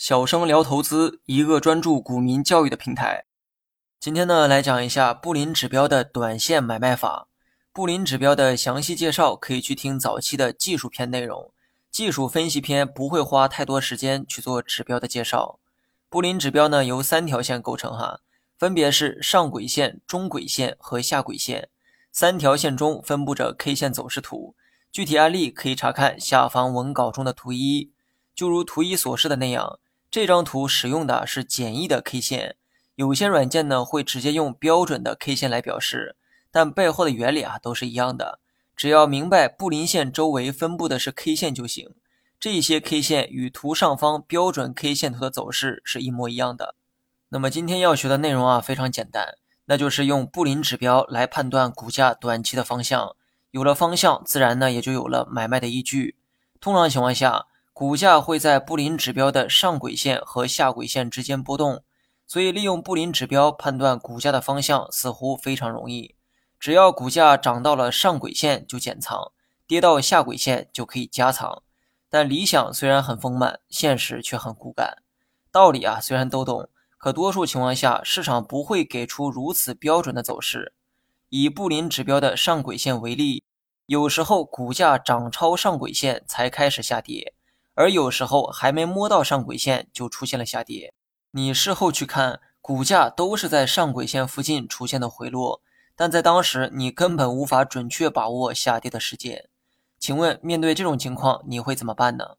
小生聊投资，一个专注股民教育的平台。今天呢，来讲一下布林指标的短线买卖法。布林指标的详细介绍可以去听早期的技术篇内容。技术分析篇不会花太多时间去做指标的介绍。布林指标呢，由三条线构成哈，分别是上轨线、中轨线和下轨线。三条线中分布着 K 线走势图。具体案例可以查看下方文稿中的图一。就如图一所示的那样。这张图使用的是简易的 K 线，有些软件呢会直接用标准的 K 线来表示，但背后的原理啊都是一样的。只要明白布林线周围分布的是 K 线就行。这些 K 线与图上方标准 K 线图的走势是一模一样的。那么今天要学的内容啊非常简单，那就是用布林指标来判断股价短期的方向。有了方向，自然呢也就有了买卖的依据。通常情况下。股价会在布林指标的上轨线和下轨线之间波动，所以利用布林指标判断股价的方向似乎非常容易。只要股价涨到了上轨线就减仓，跌到下轨线就可以加仓。但理想虽然很丰满，现实却很骨感。道理啊虽然都懂，可多数情况下市场不会给出如此标准的走势。以布林指标的上轨线为例，有时候股价涨超上轨线才开始下跌。而有时候还没摸到上轨线就出现了下跌，你事后去看，股价都是在上轨线附近出现的回落，但在当时你根本无法准确把握下跌的时间。请问面对这种情况你会怎么办呢？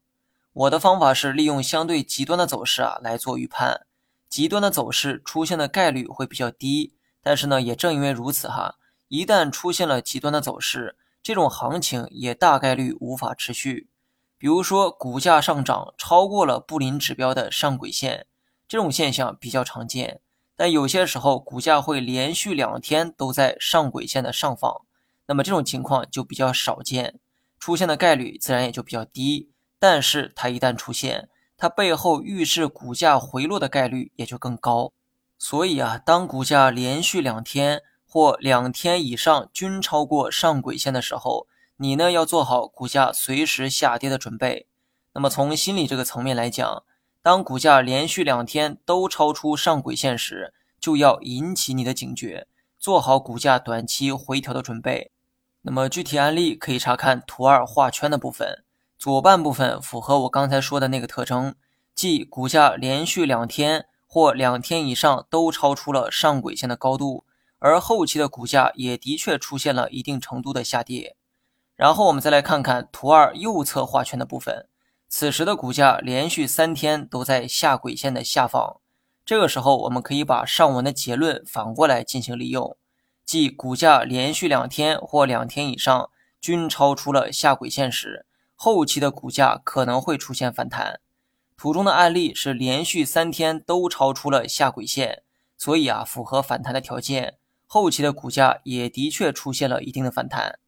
我的方法是利用相对极端的走势啊来做预判，极端的走势出现的概率会比较低，但是呢也正因为如此哈，一旦出现了极端的走势，这种行情也大概率无法持续。比如说，股价上涨超过了布林指标的上轨线，这种现象比较常见。但有些时候，股价会连续两天都在上轨线的上方，那么这种情况就比较少见，出现的概率自然也就比较低。但是它一旦出现，它背后预示股价回落的概率也就更高。所以啊，当股价连续两天或两天以上均超过上轨线的时候，你呢要做好股价随时下跌的准备。那么从心理这个层面来讲，当股价连续两天都超出上轨线时，就要引起你的警觉，做好股价短期回调的准备。那么具体案例可以查看图二画圈的部分，左半部分符合我刚才说的那个特征，即股价连续两天或两天以上都超出了上轨线的高度，而后期的股价也的确出现了一定程度的下跌。然后我们再来看看图二右侧画圈的部分，此时的股价连续三天都在下轨线的下方。这个时候，我们可以把上文的结论反过来进行利用，即股价连续两天或两天以上均超出了下轨线时，后期的股价可能会出现反弹。图中的案例是连续三天都超出了下轨线，所以啊，符合反弹的条件，后期的股价也的确出现了一定的反弹。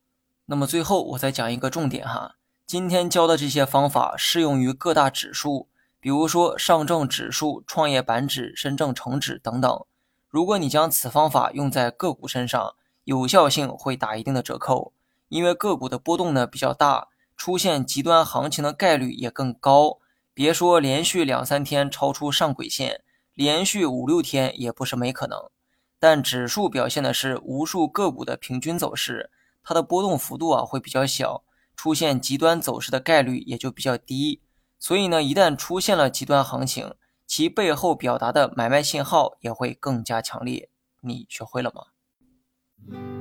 那么最后我再讲一个重点哈，今天教的这些方法适用于各大指数，比如说上证指数、创业板指、深证成指等等。如果你将此方法用在个股身上，有效性会打一定的折扣，因为个股的波动呢比较大，出现极端行情的概率也更高。别说连续两三天超出上轨线，连续五六天也不是没可能。但指数表现的是无数个股的平均走势。它的波动幅度啊会比较小，出现极端走势的概率也就比较低。所以呢，一旦出现了极端行情，其背后表达的买卖信号也会更加强烈。你学会了吗？